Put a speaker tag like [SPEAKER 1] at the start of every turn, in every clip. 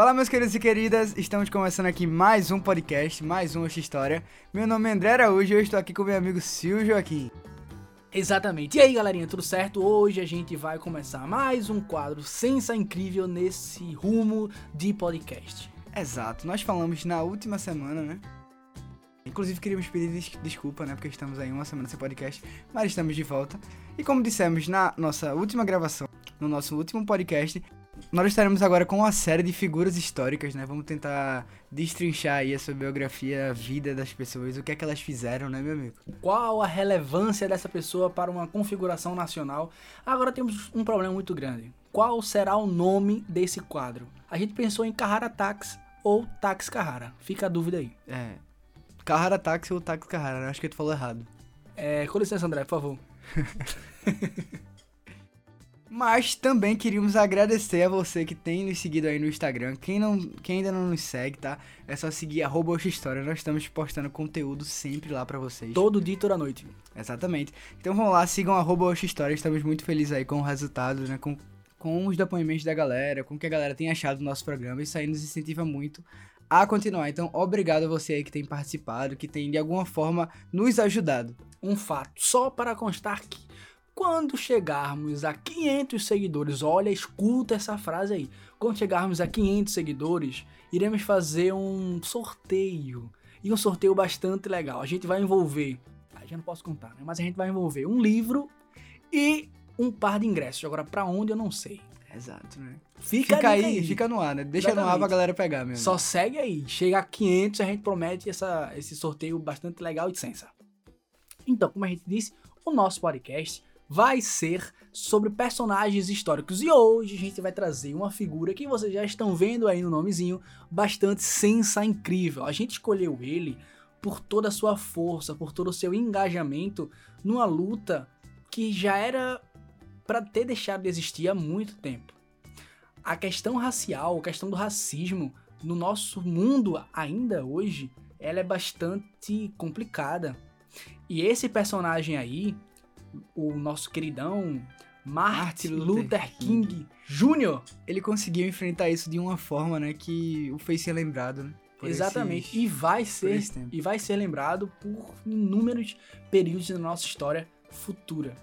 [SPEAKER 1] Fala, meus queridos e queridas, estamos começando aqui mais um podcast, mais uma História. Meu nome é André Araújo e eu estou aqui com meu amigo Silvio Joaquim.
[SPEAKER 2] Exatamente. E aí, galerinha, tudo certo? Hoje a gente vai começar mais um quadro sensa incrível nesse rumo de podcast.
[SPEAKER 1] Exato, nós falamos na última semana, né? Inclusive queríamos pedir des desculpa, né? Porque estamos aí uma semana sem podcast, mas estamos de volta. E como dissemos na nossa última gravação, no nosso último podcast, nós estaremos agora com uma série de figuras históricas, né? Vamos tentar destrinchar aí a sua biografia, a vida das pessoas, o que é que elas fizeram, né, meu amigo?
[SPEAKER 2] Qual a relevância dessa pessoa para uma configuração nacional? Agora temos um problema muito grande. Qual será o nome desse quadro? A gente pensou em Carrara Tax ou Tax Carrara. Fica a dúvida aí.
[SPEAKER 1] É. Carrara Tax ou Tax Carrara, acho que tu falou errado.
[SPEAKER 2] É, com licença, André, por favor.
[SPEAKER 1] Mas também queríamos agradecer a você que tem nos seguido aí no Instagram. Quem, não, quem ainda não nos segue, tá? É só seguir arroba História. Nós estamos postando conteúdo sempre lá para vocês.
[SPEAKER 2] Todo dia, toda noite.
[SPEAKER 1] Exatamente. Então vamos lá, sigam arroba História. Estamos muito felizes aí com o resultado, né? Com, com os depoimentos da galera, com o que a galera tem achado do nosso programa. Isso aí nos incentiva muito a continuar. Então, obrigado a você aí que tem participado, que tem de alguma forma nos ajudado.
[SPEAKER 2] Um fato, só para constar que quando chegarmos a 500 seguidores, olha, escuta essa frase aí. Quando chegarmos a 500 seguidores, iremos fazer um sorteio. E um sorteio bastante legal. A gente vai envolver, ah, já não posso contar, né? Mas a gente vai envolver um livro e um par de ingressos. Agora, para onde eu não sei.
[SPEAKER 1] Exato, né?
[SPEAKER 2] Fica,
[SPEAKER 1] fica aí,
[SPEAKER 2] aí,
[SPEAKER 1] fica no ar, né? Deixa Exatamente. no ar pra galera pegar mesmo.
[SPEAKER 2] Só segue aí. Chega a 500, a gente promete essa, esse sorteio bastante legal e de sensa. Então, como a gente disse, o nosso podcast vai ser sobre personagens históricos. E hoje a gente vai trazer uma figura que vocês já estão vendo aí no nomezinho, bastante sensa incrível. A gente escolheu ele por toda a sua força, por todo o seu engajamento numa luta que já era para ter deixado de existir há muito tempo. A questão racial, a questão do racismo no nosso mundo ainda hoje, ela é bastante complicada. E esse personagem aí, o nosso queridão Martin Luther, Luther King, King Jr.,
[SPEAKER 1] ele conseguiu enfrentar isso de uma forma, né, que o fez ser lembrado, né?
[SPEAKER 2] Exatamente. Esse, e vai ser e vai ser lembrado por inúmeros períodos da nossa história futura.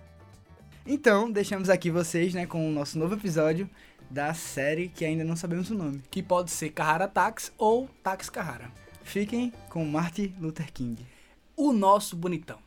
[SPEAKER 1] Então, deixamos aqui vocês, né, com o nosso novo episódio da série que ainda não sabemos o nome,
[SPEAKER 2] que pode ser Carrara Tax ou Tax Carrara.
[SPEAKER 1] Fiquem com Martin Luther King.
[SPEAKER 2] O nosso bonitão.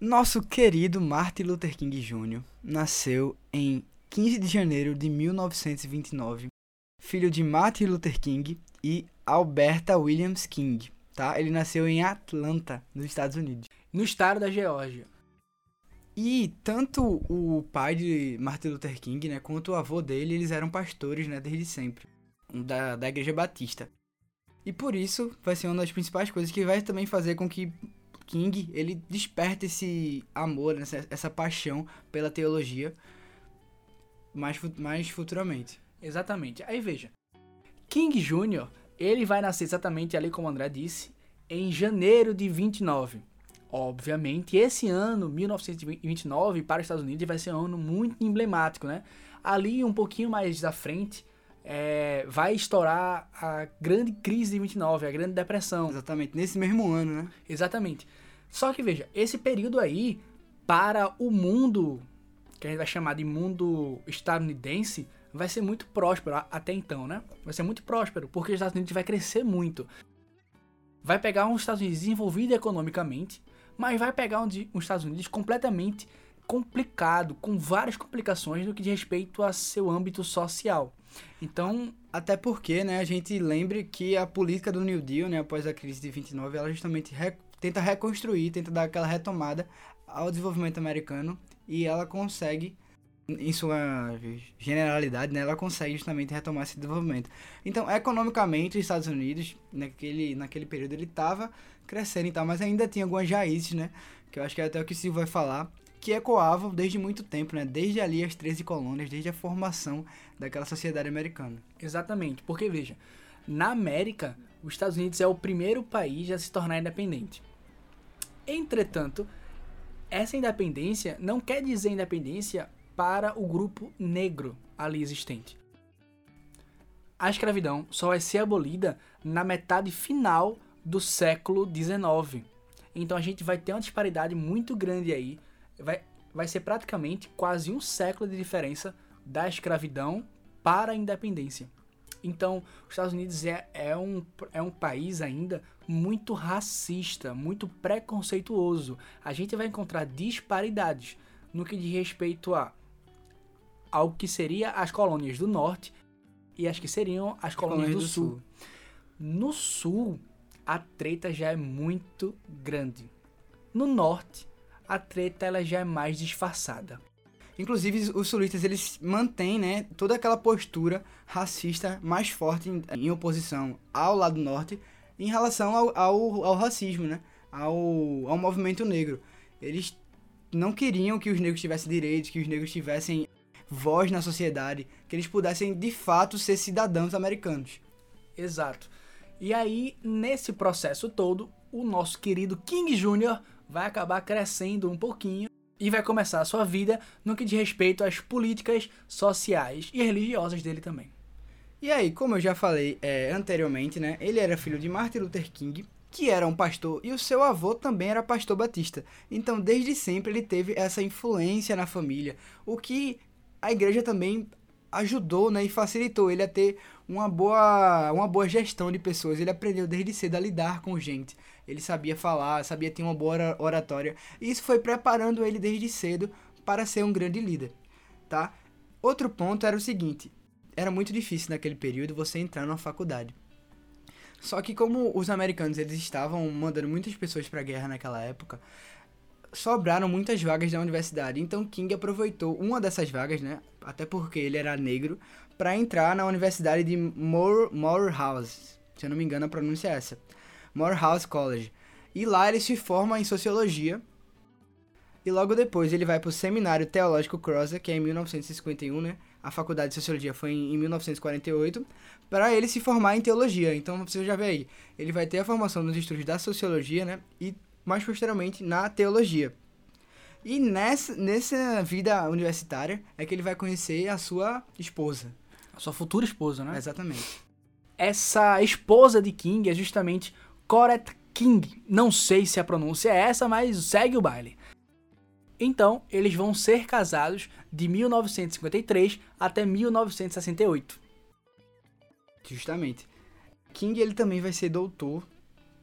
[SPEAKER 1] Nosso querido Martin Luther King Jr. nasceu em 15 de janeiro de 1929, filho de Martin Luther King e Alberta Williams King. Tá? Ele nasceu em Atlanta, nos Estados Unidos.
[SPEAKER 2] No estado da Geórgia.
[SPEAKER 1] E tanto o pai de Martin Luther King, né, quanto o avô dele, eles eram pastores, né, desde sempre, da, da Igreja Batista. E por isso vai ser uma das principais coisas que vai também fazer com que King ele desperta esse amor, essa, essa paixão pela teologia mais, mais futuramente.
[SPEAKER 2] Exatamente. Aí veja, King Jr., ele vai nascer exatamente ali como o André disse, em janeiro de 29. Obviamente, esse ano, 1929, para os Estados Unidos, vai ser um ano muito emblemático, né? Ali, um pouquinho mais da frente, é, vai estourar a grande crise de 29, a grande depressão.
[SPEAKER 1] Exatamente, nesse mesmo ano, né?
[SPEAKER 2] Exatamente. Só que veja, esse período aí, para o mundo, que a gente vai chamar de mundo estadunidense, vai ser muito próspero até então, né? Vai ser muito próspero, porque os Estados Unidos vai crescer muito. Vai pegar um Estados Unidos desenvolvido economicamente, mas vai pegar um, Estados Unidos completamente complicado, com várias complicações no que diz respeito a seu âmbito social. Então,
[SPEAKER 1] até porque, né, a gente lembre que a política do New Deal, né, após a crise de 29, ela justamente tenta reconstruir, tenta dar aquela retomada ao desenvolvimento americano e ela consegue em sua generalidade, né, ela consegue justamente retomar esse desenvolvimento. Então, economicamente, os Estados Unidos, naquele, naquele período, ele estava crescendo e tal, mas ainda tinha algumas raízes, né, que eu acho que é até o que o Silvio vai falar, que ecoavam desde muito tempo, né, desde ali as 13 colônias, desde a formação daquela sociedade americana.
[SPEAKER 2] Exatamente, porque veja, na América, os Estados Unidos é o primeiro país a se tornar independente. Entretanto, essa independência não quer dizer independência para o grupo negro ali existente. A escravidão só vai ser abolida na metade final do século XIX. Então a gente vai ter uma disparidade muito grande aí. Vai, vai ser praticamente quase um século de diferença da escravidão para a independência. Então, os Estados Unidos é, é, um, é um país ainda muito racista, muito preconceituoso. A gente vai encontrar disparidades no que diz respeito a ao que seria as colônias do norte e as que seriam as colônias, colônias do, do sul. sul. No sul, a treta já é muito grande. No norte, a treta ela já é mais disfarçada.
[SPEAKER 1] Inclusive, os sulistas eles mantêm né, toda aquela postura racista mais forte em, em oposição ao lado norte em relação ao, ao, ao racismo, né, ao, ao movimento negro. Eles não queriam que os negros tivessem direitos, que os negros tivessem voz na sociedade, que eles pudessem de fato ser cidadãos americanos.
[SPEAKER 2] Exato. E aí, nesse processo todo, o nosso querido King Jr. vai acabar crescendo um pouquinho e vai começar a sua vida no que diz respeito às políticas sociais e religiosas dele também.
[SPEAKER 1] E aí, como eu já falei é, anteriormente, né, ele era filho de Martin Luther King, que era um pastor, e o seu avô também era pastor batista. Então, desde sempre ele teve essa influência na família, o que a igreja também ajudou né, e facilitou ele a ter uma boa, uma boa gestão de pessoas. Ele aprendeu desde cedo a lidar com gente. Ele sabia falar, sabia ter uma boa oratória. E isso foi preparando ele desde cedo para ser um grande líder, tá? Outro ponto era o seguinte: era muito difícil naquele período você entrar numa faculdade. Só que como os americanos eles estavam mandando muitas pessoas para a guerra naquela época, sobraram muitas vagas da universidade. Então King aproveitou uma dessas vagas, né? Até porque ele era negro, para entrar na universidade de More, Morehouse. Se eu não me engano, a pronúncia é essa. Morehouse College. E lá ele se forma em sociologia. E logo depois ele vai para o Seminário Teológico Crosser, que é em 1951, né? A faculdade de sociologia foi em 1948, para ele se formar em teologia. Então você já vê aí, ele vai ter a formação nos estudos da sociologia, né? E mais posteriormente na teologia. E nessa, nessa vida universitária é que ele vai conhecer a sua esposa.
[SPEAKER 2] A sua futura esposa, né?
[SPEAKER 1] Exatamente.
[SPEAKER 2] Essa esposa de King é justamente Corette King. Não sei se a pronúncia é essa, mas segue o baile. Então, eles vão ser casados de 1953 até 1968.
[SPEAKER 1] Justamente. King ele também vai ser doutor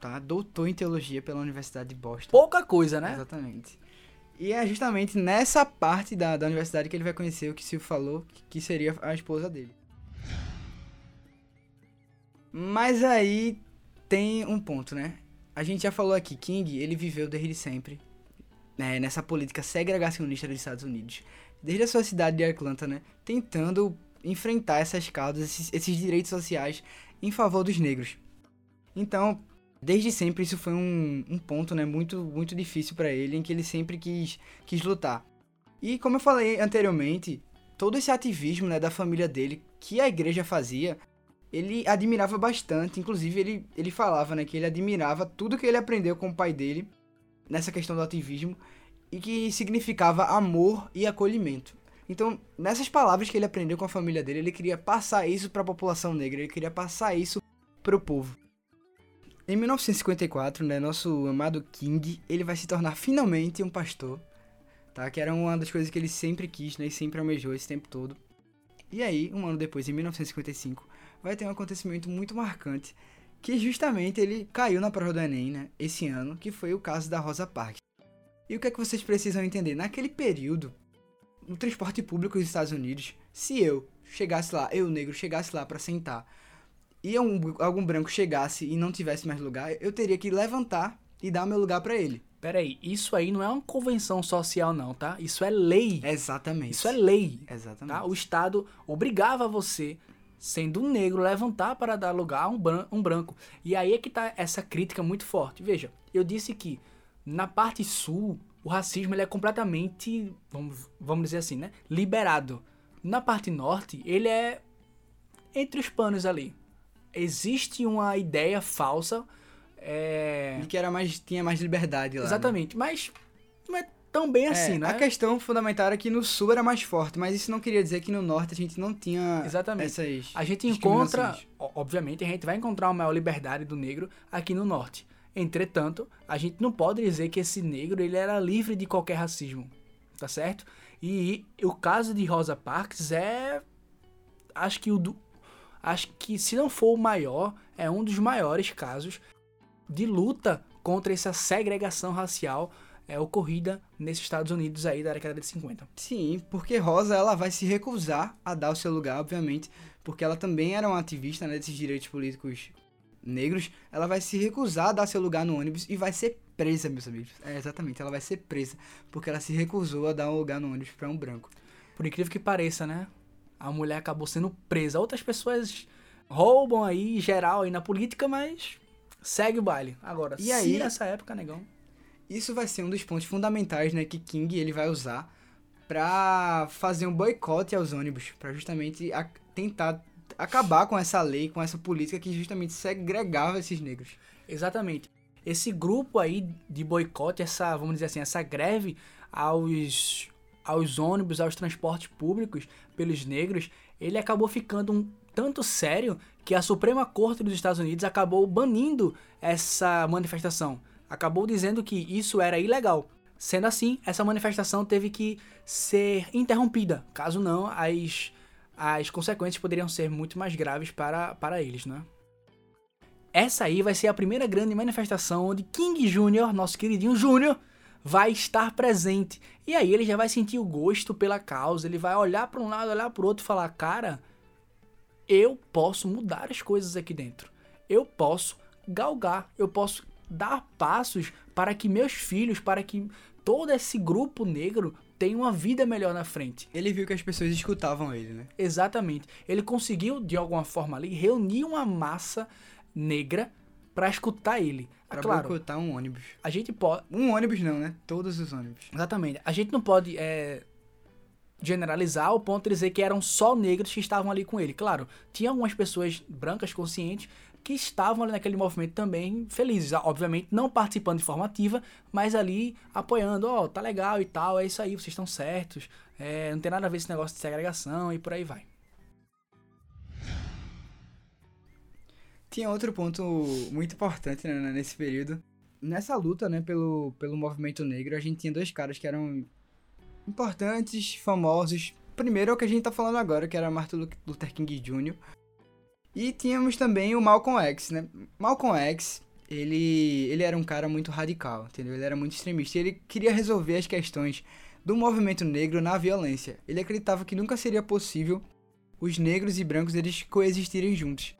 [SPEAKER 1] tá? Doutor em teologia pela Universidade de Boston.
[SPEAKER 2] Pouca coisa, né?
[SPEAKER 1] Exatamente. E é justamente nessa parte da, da universidade que ele vai conhecer o que Silvio falou, que seria a esposa dele. Mas aí tem um ponto, né? A gente já falou aqui, King, ele viveu desde sempre né, nessa política segregacionista dos Estados Unidos. Desde a sua cidade de Atlanta, né? Tentando enfrentar essas causas, esses, esses direitos sociais em favor dos negros. Então, Desde sempre isso foi um, um ponto né, muito, muito difícil para ele, em que ele sempre quis, quis lutar. E como eu falei anteriormente, todo esse ativismo né, da família dele, que a igreja fazia, ele admirava bastante. Inclusive, ele, ele falava né, que ele admirava tudo que ele aprendeu com o pai dele nessa questão do ativismo e que significava amor e acolhimento. Então, nessas palavras que ele aprendeu com a família dele, ele queria passar isso para a população negra, ele queria passar isso para o povo. Em 1954, né, nosso amado King, ele vai se tornar finalmente um pastor, tá? Que era uma das coisas que ele sempre quis, né, e sempre almejou esse tempo todo. E aí, um ano depois, em 1955, vai ter um acontecimento muito marcante, que justamente ele caiu na prova do Enem, né, esse ano, que foi o caso da Rosa Parks. E o que é que vocês precisam entender? Naquele período, no transporte público dos Estados Unidos, se eu chegasse lá, eu negro, chegasse lá para sentar e um, algum branco chegasse e não tivesse mais lugar, eu teria que levantar e dar meu lugar para ele.
[SPEAKER 2] Peraí, isso aí não é uma convenção social, não, tá? Isso é lei.
[SPEAKER 1] Exatamente.
[SPEAKER 2] Isso é lei.
[SPEAKER 1] Exatamente.
[SPEAKER 2] Tá? O Estado obrigava você, sendo um negro, levantar para dar lugar a um, bran um branco. E aí é que tá essa crítica muito forte. Veja, eu disse que na parte sul, o racismo ele é completamente, vamos, vamos dizer assim, né? Liberado. Na parte norte, ele é entre os panos ali. Existe uma ideia falsa. É...
[SPEAKER 1] De que era mais, tinha mais liberdade lá. né?
[SPEAKER 2] Exatamente, mas não é tão bem assim,
[SPEAKER 1] É,
[SPEAKER 2] né?
[SPEAKER 1] A questão fundamental era que no sul era mais forte, mas isso não queria dizer que no norte a gente não tinha
[SPEAKER 2] Exatamente.
[SPEAKER 1] essas
[SPEAKER 2] A gente encontra, obviamente, a gente vai encontrar uma maior liberdade do negro aqui no norte. Entretanto, a gente não pode dizer que esse negro ele era livre de qualquer racismo, tá certo? E o caso de Rosa Parks é, acho que o do, acho que se não for o maior, é um dos maiores casos de luta contra essa segregação racial é, ocorrida nesses Estados Unidos aí da década de 50.
[SPEAKER 1] Sim, porque Rosa ela vai se recusar a dar o seu lugar, obviamente, porque ela também era uma ativista né, desses direitos políticos negros. Ela vai se recusar a dar seu lugar no ônibus e vai ser presa, meus amigos. É, exatamente, ela vai ser presa porque ela se recusou a dar um lugar no ônibus para um branco.
[SPEAKER 2] Por incrível que pareça, né? A mulher acabou sendo presa. Outras pessoas roubam aí geral aí na política, mas segue o baile. Agora,
[SPEAKER 1] E
[SPEAKER 2] se
[SPEAKER 1] aí-
[SPEAKER 2] nessa época, negão.
[SPEAKER 1] Isso vai ser um dos pontos fundamentais, né, que King ele vai usar pra fazer um boicote aos ônibus, pra justamente a- tentar acabar com essa lei, com essa política que justamente segregava esses negros.
[SPEAKER 2] Exatamente. Esse grupo aí de boicote, essa, vamos dizer assim, essa greve aos, aos ônibus, aos transportes públicos pelos negros, ele acabou ficando um tanto sério que a Suprema Corte dos Estados Unidos acabou banindo essa manifestação. Acabou dizendo que isso era ilegal. Sendo assim, essa manifestação teve que ser interrompida. Caso não, as, as consequências poderiam ser muito mais graves para, para eles, né? Essa aí vai ser a primeira grande manifestação onde King Jr., nosso queridinho Júnior, vai estar presente. E aí ele já vai sentir o gosto pela causa, ele vai olhar para um lado, olhar para o outro e falar: "Cara, eu posso mudar as coisas aqui dentro. Eu posso galgar, eu posso dar passos para que meus filhos, para que todo esse grupo negro tenha uma vida melhor na frente.
[SPEAKER 1] Ele viu que as pessoas escutavam ele, né?
[SPEAKER 2] Exatamente. Ele conseguiu, de alguma forma ali, reunir uma massa negra para escutar ele. É
[SPEAKER 1] Pra
[SPEAKER 2] claro,
[SPEAKER 1] boicotar um ônibus.
[SPEAKER 2] a gente pode.
[SPEAKER 1] Um ônibus não, né? Todos os ônibus.
[SPEAKER 2] Exatamente. A gente não pode é, generalizar ao ponto de dizer que eram só negros que estavam ali com ele. Claro, tinha algumas pessoas brancas conscientes que estavam ali naquele movimento também felizes. Obviamente, não participando de forma ativa, mas ali apoiando. Ó, tá legal e tal, é isso aí, vocês estão certos. é, não tem nada a ver esse negócio de segregação e por aí vai.
[SPEAKER 1] Tinha outro ponto muito importante né, nesse período. Nessa luta, né, pelo, pelo movimento negro, a gente tinha dois caras que eram importantes, famosos. Primeiro é o que a gente tá falando agora, que era Martin Luther King Jr. E tínhamos também o Malcolm X, né? Malcolm X, ele, ele era um cara muito radical, entendeu? Ele era muito extremista. Ele queria resolver as questões do movimento negro na violência. Ele acreditava que nunca seria possível os negros e brancos eles coexistirem juntos.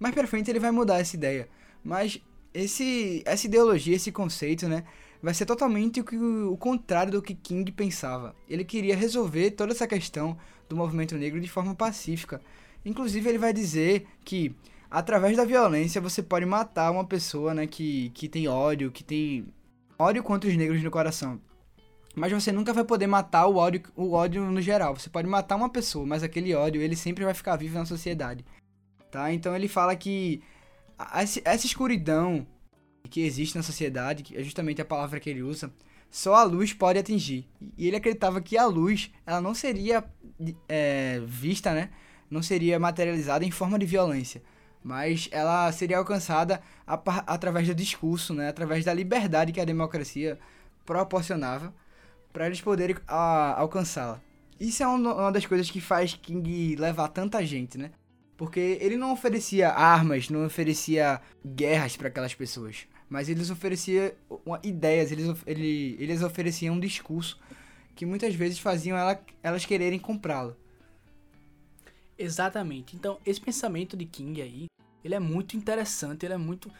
[SPEAKER 1] Mais pra frente ele vai mudar essa ideia. Mas esse, essa ideologia, esse conceito, né? Vai ser totalmente o, o contrário do que King pensava. Ele queria resolver toda essa questão do movimento negro de forma pacífica. Inclusive, ele vai dizer que através da violência você pode matar uma pessoa né, que, que tem ódio, que tem ódio contra os negros no coração. Mas você nunca vai poder matar o ódio, o ódio no geral. Você pode matar uma pessoa, mas aquele ódio ele sempre vai ficar vivo na sociedade. Tá? Então ele fala que essa escuridão que existe na sociedade, que é justamente a palavra que ele usa, só a luz pode atingir. E ele acreditava que a luz, ela não seria é, vista, né? Não seria materializada em forma de violência, mas ela seria alcançada a através do discurso, né? Através da liberdade que a democracia proporcionava para eles poderem alcançá-la. Isso é um- uma das coisas que faz King levar tanta gente, né? Porque ele não oferecia armas, não oferecia guerras para aquelas pessoas. Mas eles ofereciam ideias, eles, ele- eles ofereciam um discurso que muitas vezes faziam ela- elas quererem comprá-lo.
[SPEAKER 2] Exatamente. Então, esse pensamento de King aí, ele é muito interessante, ele é muito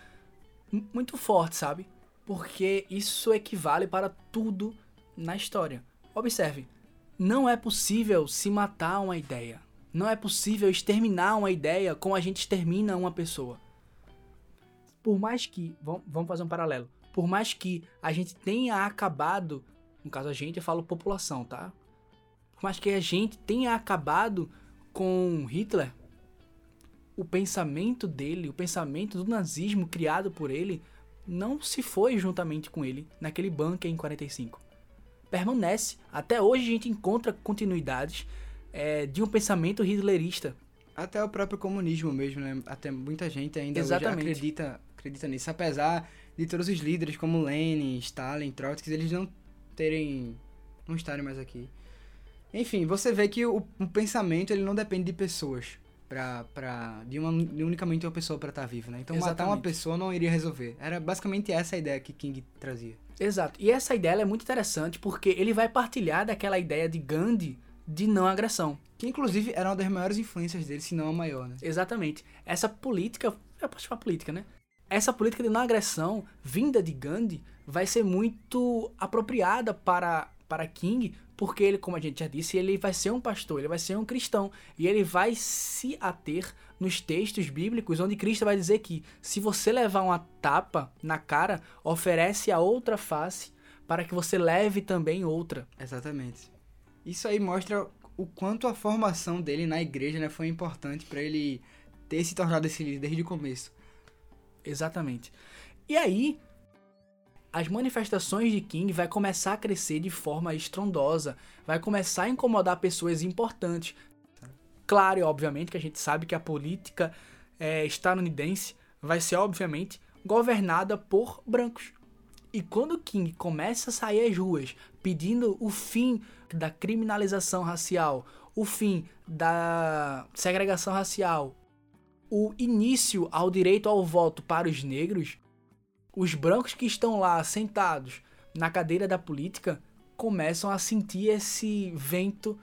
[SPEAKER 2] muito forte, sabe? porque isso equivale para tudo na história. Observe, não é possível se matar uma ideia. Não é possível exterminar uma ideia como a gente extermina uma pessoa. Por mais que, vamos fazer um paralelo, por mais que a gente tenha acabado, no caso a gente, eu falo população, tá? Por mais que a gente tenha acabado com Hitler, o pensamento dele, o pensamento do nazismo criado por ele, não se foi juntamente com ele naquele bunker em 45. Permanece. Até hoje a gente encontra continuidades é, de um pensamento hitlerista.
[SPEAKER 1] Até o próprio comunismo mesmo, né? Até muita gente ainda acredita, acredita nisso. Apesar de todos os líderes como Lenin, Stalin, Trotsky, eles não terem... não estarem mais aqui. Enfim, você vê que o, o pensamento ele não depende de pessoas pra, pra, de, uma, de unicamente uma pessoa para estar tá viva, né? Então Exatamente. matar uma pessoa não iria resolver. Era basicamente essa a ideia que King trazia.
[SPEAKER 2] Exato. E essa ideia é muito interessante porque ele vai partilhar daquela ideia de Gandhi de não agressão.
[SPEAKER 1] Que inclusive era uma das maiores influências dele, se não a maior, né?
[SPEAKER 2] Exatamente. Essa política, eu posso chamar política, né? Essa política de não agressão vinda de Gandhi vai ser muito apropriada para, para King porque ele, como a gente já disse, ele vai ser um pastor, ele vai ser um cristão e ele vai se ater nos textos bíblicos onde Cristo vai dizer que se você levar uma tapa na cara, oferece a outra face para que você leve também outra.
[SPEAKER 1] Exatamente. Isso aí mostra o quanto a formação dele na igreja né, foi importante para ele ter se tornado esse líder desde o começo.
[SPEAKER 2] Exatamente. E aí, as manifestações de King vai começar a crescer de forma estrondosa, vai começar a incomodar pessoas importantes. Claro e obviamente que a gente sabe que a política é, estadunidense vai ser obviamente governada por brancos. E quando King começa a sair às ruas pedindo o fim da criminalização racial, o fim da segregação racial, o início ao direito ao voto para os negros, os brancos que estão lá sentados na cadeira da política começam a sentir esse vento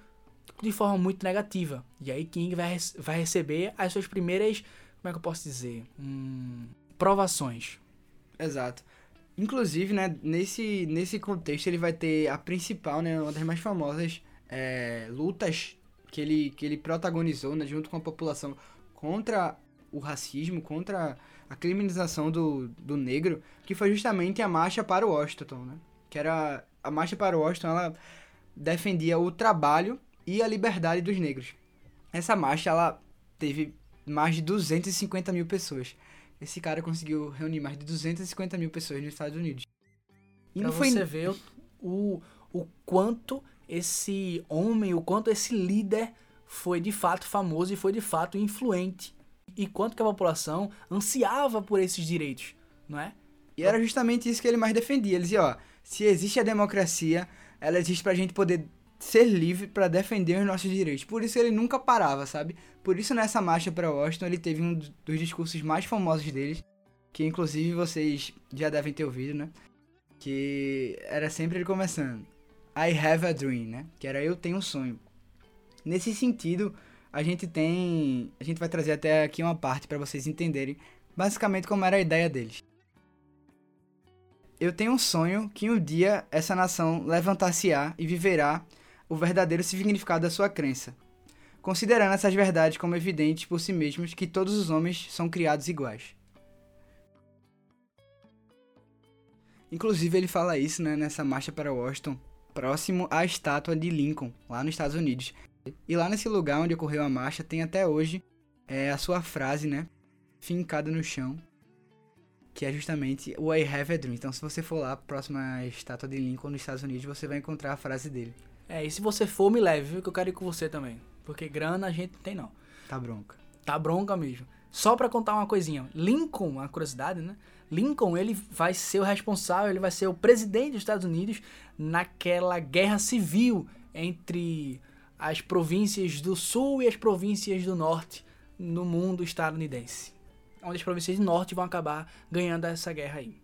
[SPEAKER 2] de forma muito negativa. E aí King vai, vai receber as suas primeiras, como é que eu posso dizer? Hum, provações.
[SPEAKER 1] Exato. Inclusive, né, nesse, nesse contexto ele vai ter a principal, né, uma das mais famosas é, lutas que ele, que ele protagonizou, né, junto com a população contra o racismo, contra a criminalização do, do negro, que foi justamente a marcha para o Washington, né? Que era a marcha para o Washington, ela defendia o trabalho e a liberdade dos negros. Essa marcha, ela teve mais de 250 mil pessoas. Esse cara conseguiu reunir mais de 250 mil pessoas nos Estados Unidos.
[SPEAKER 2] E pra não foi... você ver o, o quanto esse homem, o quanto esse líder foi de fato famoso e foi de fato influente e quanto que a população ansiava por esses direitos, não é?
[SPEAKER 1] E era justamente isso que ele mais defendia. Ele dizia, ó, se existe a democracia, ela existe pra gente poder ser livre para defender os nossos direitos. Por isso ele nunca parava, sabe? Por isso nessa marcha para Washington ele teve um dos discursos mais famosos deles, que inclusive vocês já devem ter ouvido, né? Que era sempre ele começando: I have a dream, né? Que era eu tenho um sonho. Nesse sentido, a gente tem. A gente vai trazer até aqui uma parte para vocês entenderem basicamente como era a ideia deles. Eu tenho um sonho que um dia essa nação levantar-se-á e viverá o verdadeiro significado da sua crença, considerando essas verdades como evidentes por si mesmos que todos os homens são criados iguais. Inclusive ele fala isso né, nessa marcha para Washington, próximo à estátua de Lincoln, lá nos Estados Unidos, e lá nesse lugar onde ocorreu a marcha tem até hoje é, a sua frase, né? Fincada no chão. Que é justamente I have a dream. Então, se você for lá, próxima à estátua de Lincoln nos Estados Unidos, você vai encontrar a frase dele.
[SPEAKER 2] É, e se você for, me leve, viu? Que eu quero ir com você também. Porque grana a gente não tem, não.
[SPEAKER 1] Tá bronca.
[SPEAKER 2] Tá bronca mesmo. Só para contar uma coisinha. Lincoln, uma curiosidade, né? Lincoln, ele vai ser o responsável, ele vai ser o presidente dos Estados Unidos naquela guerra civil entre as províncias do sul e as províncias do norte no mundo estadunidense. Onde as províncias do norte vão acabar ganhando essa guerra aí.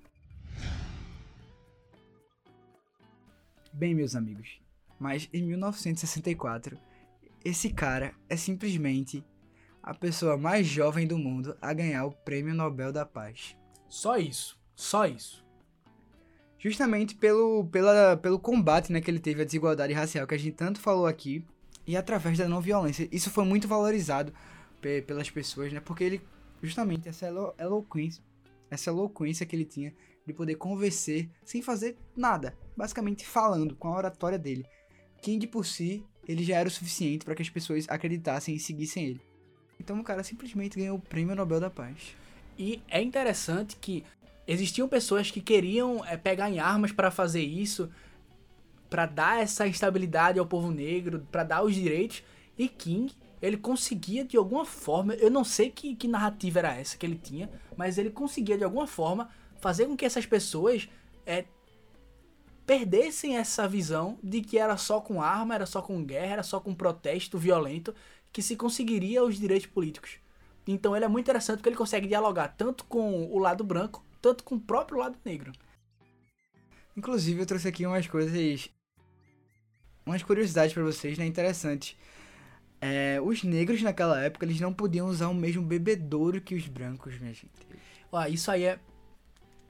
[SPEAKER 1] Bem, meus amigos, mas em 1964, esse cara é simplesmente a pessoa mais jovem do mundo a ganhar o Prêmio Nobel da Paz.
[SPEAKER 2] Só isso, só isso.
[SPEAKER 1] justamente pelo, pela, pelo combate né, que ele teve à desigualdade racial, que a gente tanto falou aqui, e através da não violência. Isso foi muito valorizado pe pelas pessoas, né? Porque ele, justamente, essa elo eloquência, essa eloquência que ele tinha de poder convencer sem fazer nada, basicamente falando com a oratória dele. King por si, ele já era o suficiente para que as pessoas acreditassem e seguissem ele. Então o cara simplesmente ganhou o Prêmio Nobel da Paz.
[SPEAKER 2] E é interessante que existiam pessoas que queriam é, pegar em armas para fazer isso, para dar essa estabilidade ao povo negro, para dar os direitos. E King, ele conseguia de alguma forma, eu não sei que, que narrativa era essa que ele tinha, mas ele conseguia de alguma forma fazer com que essas pessoas é, perdessem essa visão de que era só com arma, era só com guerra, era só com protesto violento que se conseguiria os direitos políticos. Então ele é muito interessante porque ele consegue dialogar tanto com o lado branco, tanto com o próprio lado negro.
[SPEAKER 1] Inclusive eu trouxe aqui umas coisas, umas curiosidades para vocês, né, interessantes. É, os negros naquela época eles não podiam usar o mesmo bebedouro que os brancos, minha gente.
[SPEAKER 2] Ó, isso aí é,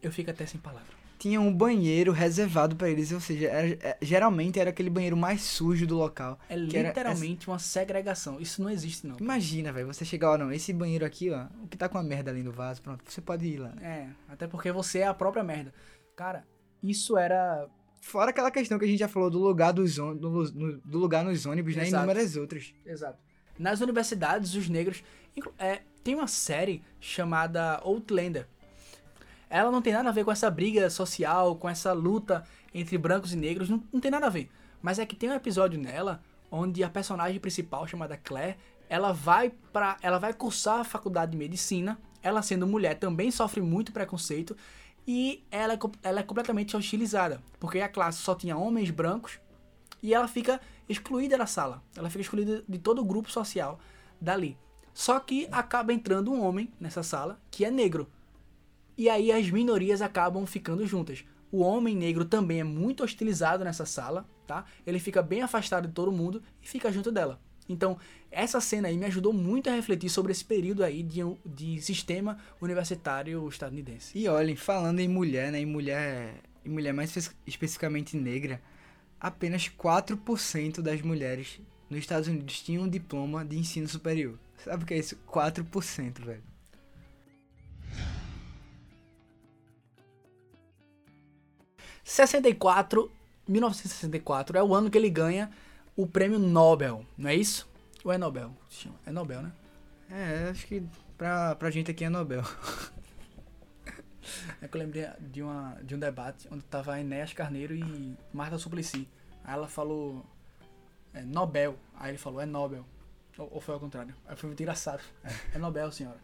[SPEAKER 2] eu fico até sem palavra
[SPEAKER 1] tinha um banheiro reservado para eles, ou seja, era, é, geralmente era aquele banheiro mais sujo do local.
[SPEAKER 2] É literalmente uma segregação. Isso não existe, não.
[SPEAKER 1] Imagina, velho, você chegar, ó, não, esse banheiro aqui, ó, o que tá com a merda ali no vaso, pronto, você pode ir lá.
[SPEAKER 2] É, até porque você é a própria merda. Cara, isso era.
[SPEAKER 1] Fora aquela questão que a gente já falou do lugar dos do, do, do lugar nos ônibus, né? E inúmeras outras.
[SPEAKER 2] Exato. Nas universidades, os negros. É, tem uma série chamada Outlander ela não tem nada a ver com essa briga social, com essa luta entre brancos e negros, não, não tem nada a ver. Mas é que tem um episódio nela onde a personagem principal, chamada Claire, ela vai para, ela vai cursar a faculdade de medicina. Ela sendo mulher também sofre muito preconceito e ela é, ela é completamente hostilizada, porque a classe só tinha homens brancos e ela fica excluída da sala. Ela fica excluída de todo o grupo social dali. Só que acaba entrando um homem nessa sala que é negro. E aí as minorias acabam ficando juntas. O homem negro também é muito hostilizado nessa sala, tá? Ele fica bem afastado de todo mundo e fica junto dela. Então, essa cena aí me ajudou muito a refletir sobre esse período aí de, de sistema universitário estadunidense.
[SPEAKER 1] E olhem, falando em mulher, né, em mulher, em mulher mais especificamente negra, apenas 4% das mulheres nos Estados Unidos tinham um diploma de ensino superior. Sabe o que é isso? 4%, velho.
[SPEAKER 2] 64, 1964 é o ano que ele ganha o prêmio Nobel, não é isso? Ou é Nobel? É Nobel, né?
[SPEAKER 1] É, acho que pra, pra gente aqui é Nobel.
[SPEAKER 2] É que eu lembrei de, uma, de um debate onde tava Enéas Carneiro e Marta Suplicy. Aí ela falou é, Nobel. Aí ele falou, é Nobel. Ou, ou, foi ao contrário. Aí foi muito engraçado. É, é Nobel, senhora.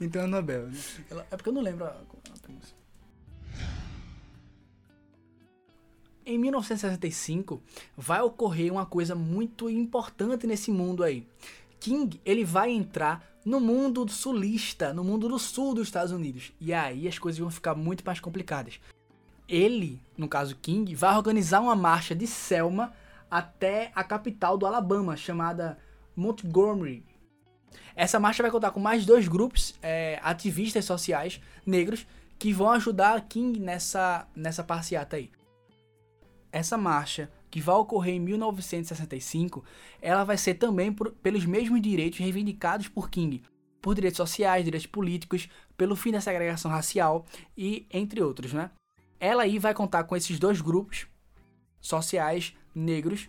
[SPEAKER 1] Então é Nobel, né?
[SPEAKER 2] Ela, é porque eu não lembro a, a pronúncia. Em 1965 vai ocorrer uma coisa muito importante nesse mundo aí. King ele vai entrar no mundo sulista, no mundo do sul dos Estados Unidos. E aí as coisas vão ficar muito mais complicadas. Ele, no caso King, vai organizar uma marcha de Selma até a capital do Alabama, chamada Montgomery. Essa marcha vai contar com mais dois grupos é, ativistas sociais negros que vão ajudar King nessa, nessa passeata aí essa marcha que vai ocorrer em 1965, ela vai ser também por, pelos mesmos direitos reivindicados por King, por direitos sociais, direitos políticos, pelo fim da segregação racial e entre outros, né? Ela aí vai contar com esses dois grupos sociais negros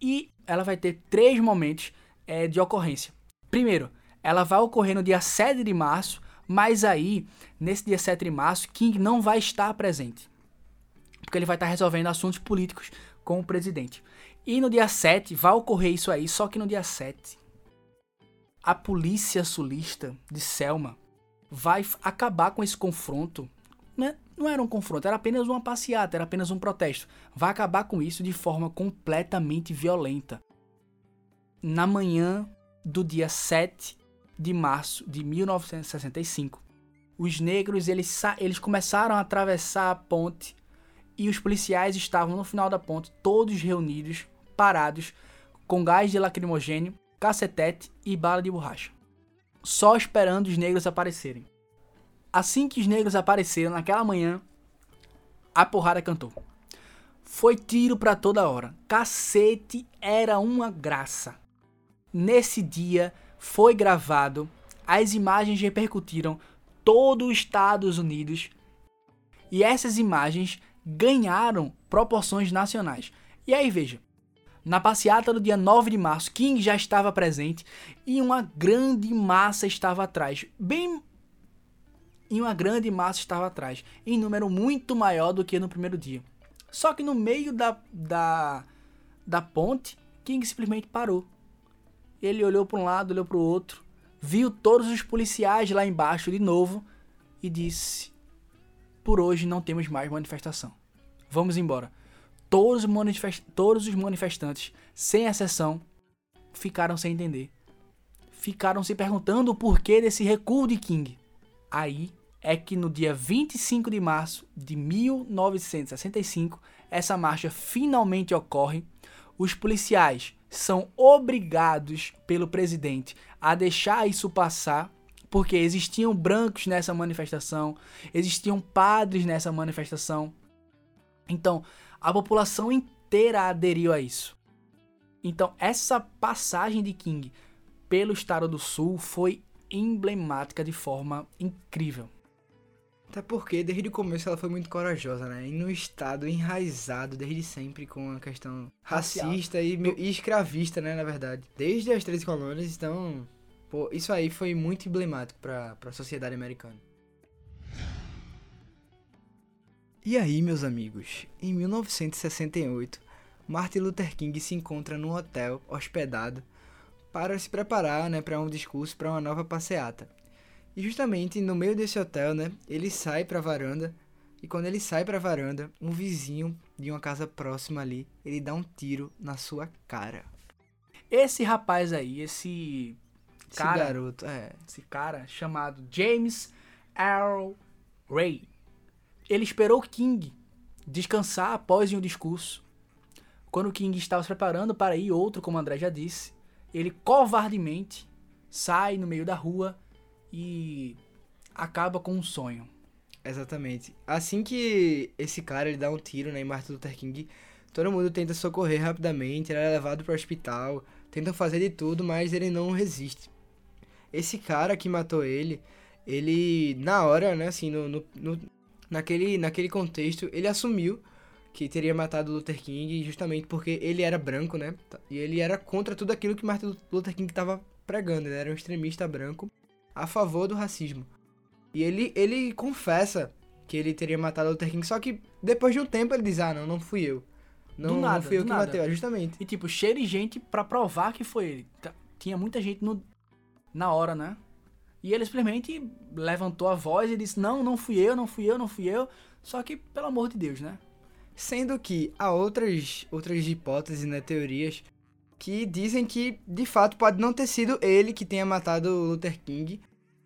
[SPEAKER 2] e ela vai ter três momentos é, de ocorrência. Primeiro, ela vai ocorrer no dia 7 de março, mas aí, nesse dia 7 de março, King não vai estar presente porque ele vai estar resolvendo assuntos políticos com o presidente. E no dia 7 vai ocorrer isso aí, só que no dia 7 a polícia sulista de Selma vai acabar com esse confronto. Né? Não era um confronto, era apenas uma passeata, era apenas um protesto. Vai acabar com isso de forma completamente violenta. Na manhã do dia 7 de março de 1965, os negros eles, eles começaram a atravessar a ponte e os policiais estavam no final da ponte, todos reunidos, parados, com gás de lacrimogênio, cacetete e bala de borracha, só esperando os negros aparecerem. Assim que os negros apareceram naquela manhã, a porrada cantou. Foi tiro pra toda hora. Cacete era uma graça. Nesse dia foi gravado, as imagens repercutiram todo os Estados Unidos e essas imagens ganharam proporções nacionais. E aí veja, na passeata do dia 9 de março, King já estava presente e uma grande massa estava atrás, bem e uma grande massa estava atrás, em número muito maior do que no primeiro dia. Só que no meio da, da, da ponte, King simplesmente parou. Ele olhou para um lado, olhou para o outro, viu todos os policiais lá embaixo de novo e disse: Por hoje não temos mais manifestação. Vamos embora. Todos os, manifest... todos os manifestantes, sem exceção, ficaram sem entender. Ficaram se perguntando o porquê desse recuo de King. Aí é que no dia 25 de março de 1965, essa marcha finalmente ocorre. Os policiais são obrigados pelo presidente a deixar isso passar, porque existiam brancos nessa manifestação, existiam padres nessa manifestação. Então, a população inteira aderiu a isso. Então, essa passagem de King pelo estado do Sul foi emblemática de forma incrível.
[SPEAKER 1] Até porque desde o começo ela foi muito corajosa, né? E no estado enraizado desde sempre com a questão racista e, e, escravista, né? Na verdade. Desde as 13 colônias, então. Pô, isso aí foi muito emblemático para a sociedade americana. E aí, meus amigos? Em 1968, Martin Luther King se encontra num hotel hospedado para se preparar né, para um discurso para uma nova passeata. E justamente no meio desse hotel, né, ele sai para a varanda e quando ele sai para a varanda, um vizinho de uma casa próxima ali, ele dá um tiro na sua cara.
[SPEAKER 2] Esse rapaz aí, esse cara,
[SPEAKER 1] esse garoto, é,
[SPEAKER 2] esse cara chamado James Earl Ray. Ele esperou King descansar após um discurso. Quando King estava se preparando para ir outro, como André já disse, ele covardemente sai no meio da rua e acaba com um sonho.
[SPEAKER 1] Exatamente. Assim que esse cara ele dá um tiro né, em Martin Luther King, todo mundo tenta socorrer rapidamente, ele é levado para o hospital, tentam fazer de tudo, mas ele não resiste. Esse cara que matou ele, ele, na hora, né, assim, no, no, no naquele, naquele contexto, ele assumiu que teria matado Luther King justamente porque ele era branco, né? E ele era contra tudo aquilo que Martin Luther King estava pregando. Ele era um extremista branco a favor do racismo. E ele, ele confessa que ele teria matado Luther King, só que depois de um tempo ele diz: Ah, não, não fui eu. Não, nada, não fui eu que nada. matei, justamente.
[SPEAKER 2] E tipo, cheio de gente para provar que foi ele. Tinha muita gente no, na hora, né? E ele simplesmente levantou a voz e disse: Não, não fui eu, não fui eu, não fui eu. Só que, pelo amor de Deus, né?
[SPEAKER 1] Sendo que há outras, outras hipóteses, né, teorias, que dizem que de fato pode não ter sido ele que tenha matado Luther King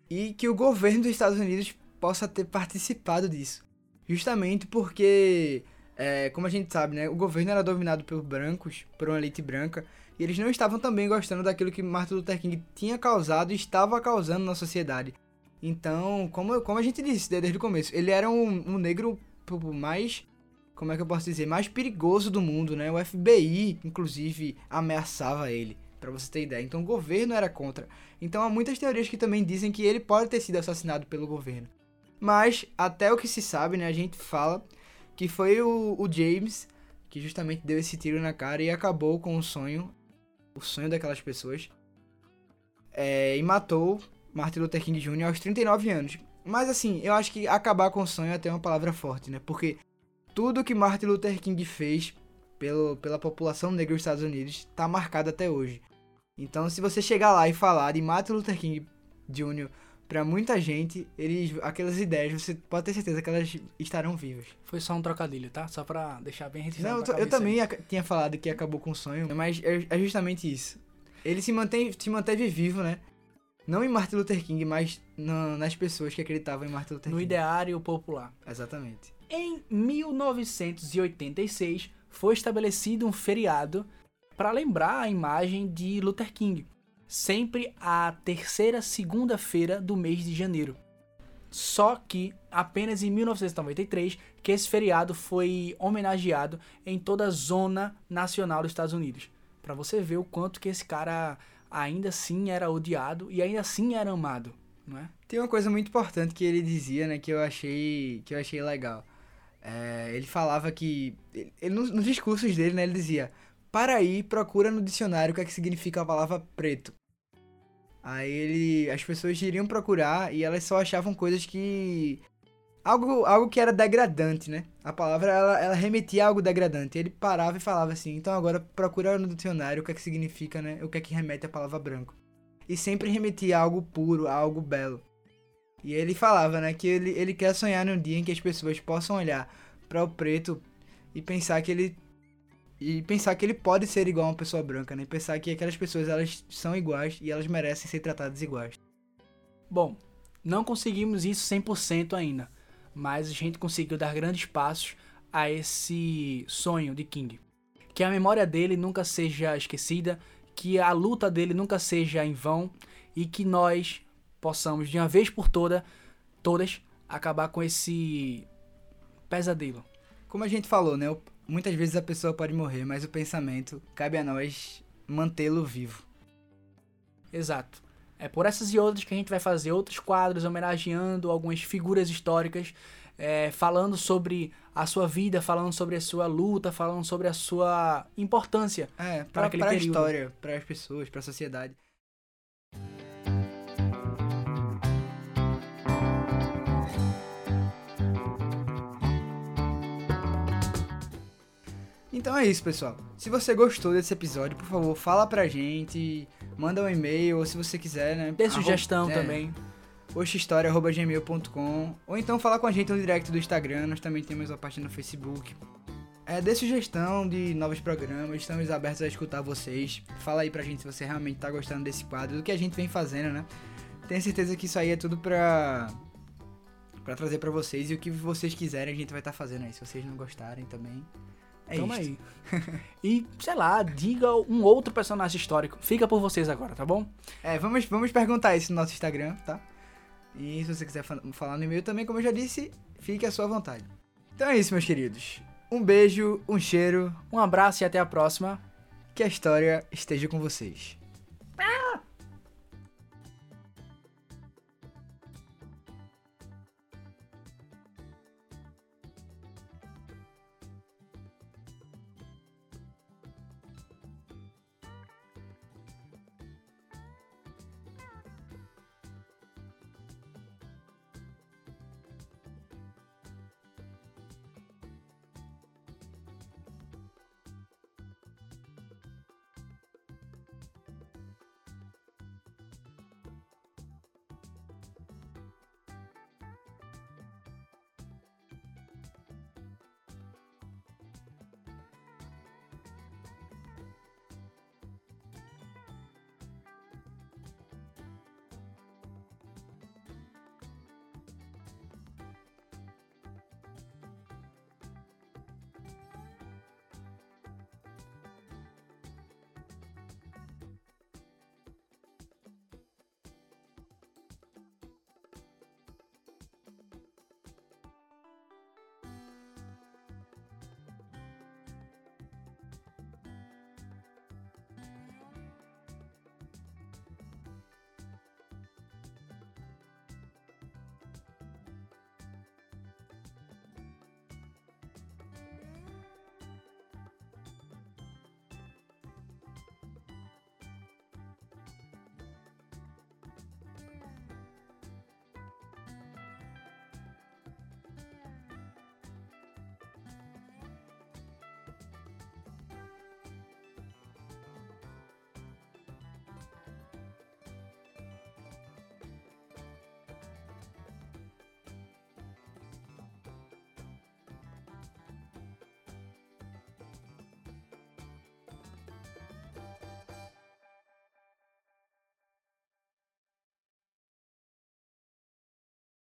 [SPEAKER 1] e que o governo dos Estados Unidos possa ter participado disso. Justamente porque, é, como a gente sabe, né, o governo era dominado por brancos, por uma elite branca, e eles não estavam também gostando daquilo que Martin Luther King tinha causado e estava causando na sociedade. Então, como, como a gente disse desde o começo, ele era um, um negro mais como é que eu posso dizer, mais perigoso do mundo, né? O FBI, inclusive, ameaçava ele, para você ter ideia. Então o governo era contra. Então há muitas teorias que também dizem que ele pode ter sido assassinado pelo governo. Mas até o que se sabe, né, a gente fala que foi o, o James que justamente deu esse tiro na cara e acabou com o sonho, o sonho daquelas pessoas. É, e matou Martin Luther King Jr. aos 39 anos. Mas assim, eu acho que acabar com o sonho é até uma palavra forte, né? Porque tudo que Martin Luther King fez pelo, pela população negra dos Estados Unidos está marcado até hoje. Então, se você chegar lá e falar de Martin Luther King Jr. para muita gente, eles, aquelas ideias, você pode ter certeza que elas estarão vivas.
[SPEAKER 2] Foi só um trocadilho, tá? Só pra deixar bem registrado.
[SPEAKER 1] Não, eu, eu também tinha falado que acabou com o sonho, mas é, é justamente isso. Ele se, mantém, se manteve vivo, né? Não em Martin Luther King, mas no, nas pessoas que acreditavam em Martin Luther
[SPEAKER 2] no
[SPEAKER 1] King.
[SPEAKER 2] No ideário popular.
[SPEAKER 1] Exatamente.
[SPEAKER 2] Em 1986, foi estabelecido um feriado para lembrar a imagem de Luther King, sempre a terceira segunda-feira do mês de janeiro. Só que apenas em 1993 que esse feriado foi homenageado em toda a zona nacional dos Estados Unidos. Pra você ver o quanto que esse cara ainda assim era odiado e ainda assim era amado, não é?
[SPEAKER 1] Tem uma coisa muito importante que ele dizia, né, que eu achei, que eu achei legal. É, ele falava que, ele, nos, nos discursos dele, né, ele dizia, para aí, procura no dicionário o que é que significa a palavra preto. Aí ele, as pessoas iriam procurar e elas só achavam coisas que algo, algo que era degradante, né? A palavra ela, ela remetia a algo degradante. Ele parava e falava assim: "Então agora procura no dicionário o que é que significa, né? O que é que remete a palavra branco". E sempre remetia a algo puro, a algo belo. E ele falava, né, que ele, ele quer sonhar num dia em que as pessoas possam olhar para o preto e pensar que ele e pensar que ele pode ser igual a uma pessoa branca, né? E pensar que aquelas pessoas elas são iguais e elas merecem ser tratadas iguais.
[SPEAKER 2] Bom, não conseguimos isso 100% ainda, mas a gente conseguiu dar grandes passos a esse sonho de King. Que a memória dele nunca seja esquecida, que a luta dele nunca seja em vão e que nós possamos de uma vez por toda, todas acabar com esse pesadelo.
[SPEAKER 1] Como a gente falou, né? Muitas vezes a pessoa pode morrer, mas o pensamento cabe a nós mantê-lo vivo.
[SPEAKER 2] Exato. É por essas e outras que a gente vai fazer outros quadros homenageando algumas figuras históricas, é, falando sobre a sua vida, falando sobre a sua luta, falando sobre a sua importância.
[SPEAKER 1] É, para a história, para as pessoas, para a sociedade. Então é isso, pessoal. Se você gostou desse episódio, por favor, fala pra gente, manda um e-mail, ou se você quiser, né?
[SPEAKER 2] Dê sugestão é, também.
[SPEAKER 1] oxhistoria.gmail.com Ou então fala com a gente no direct do Instagram, nós também temos a página no Facebook. É, dê sugestão de novos programas, estamos abertos a escutar vocês. Fala aí pra gente se você realmente tá gostando desse quadro, do que a gente vem fazendo, né? Tenho certeza que isso aí é tudo pra, pra trazer pra vocês e o que vocês quiserem a gente vai estar tá fazendo aí. Se vocês não gostarem também, é Toma
[SPEAKER 2] aí. e, sei lá, diga um outro personagem histórico. Fica por vocês agora, tá bom?
[SPEAKER 1] É, vamos, vamos perguntar isso no nosso Instagram, tá? E se você quiser falar no e-mail também, como eu já disse, fique à sua vontade. Então é isso, meus queridos. Um beijo, um cheiro,
[SPEAKER 2] um abraço e até a próxima.
[SPEAKER 1] Que a história esteja com vocês.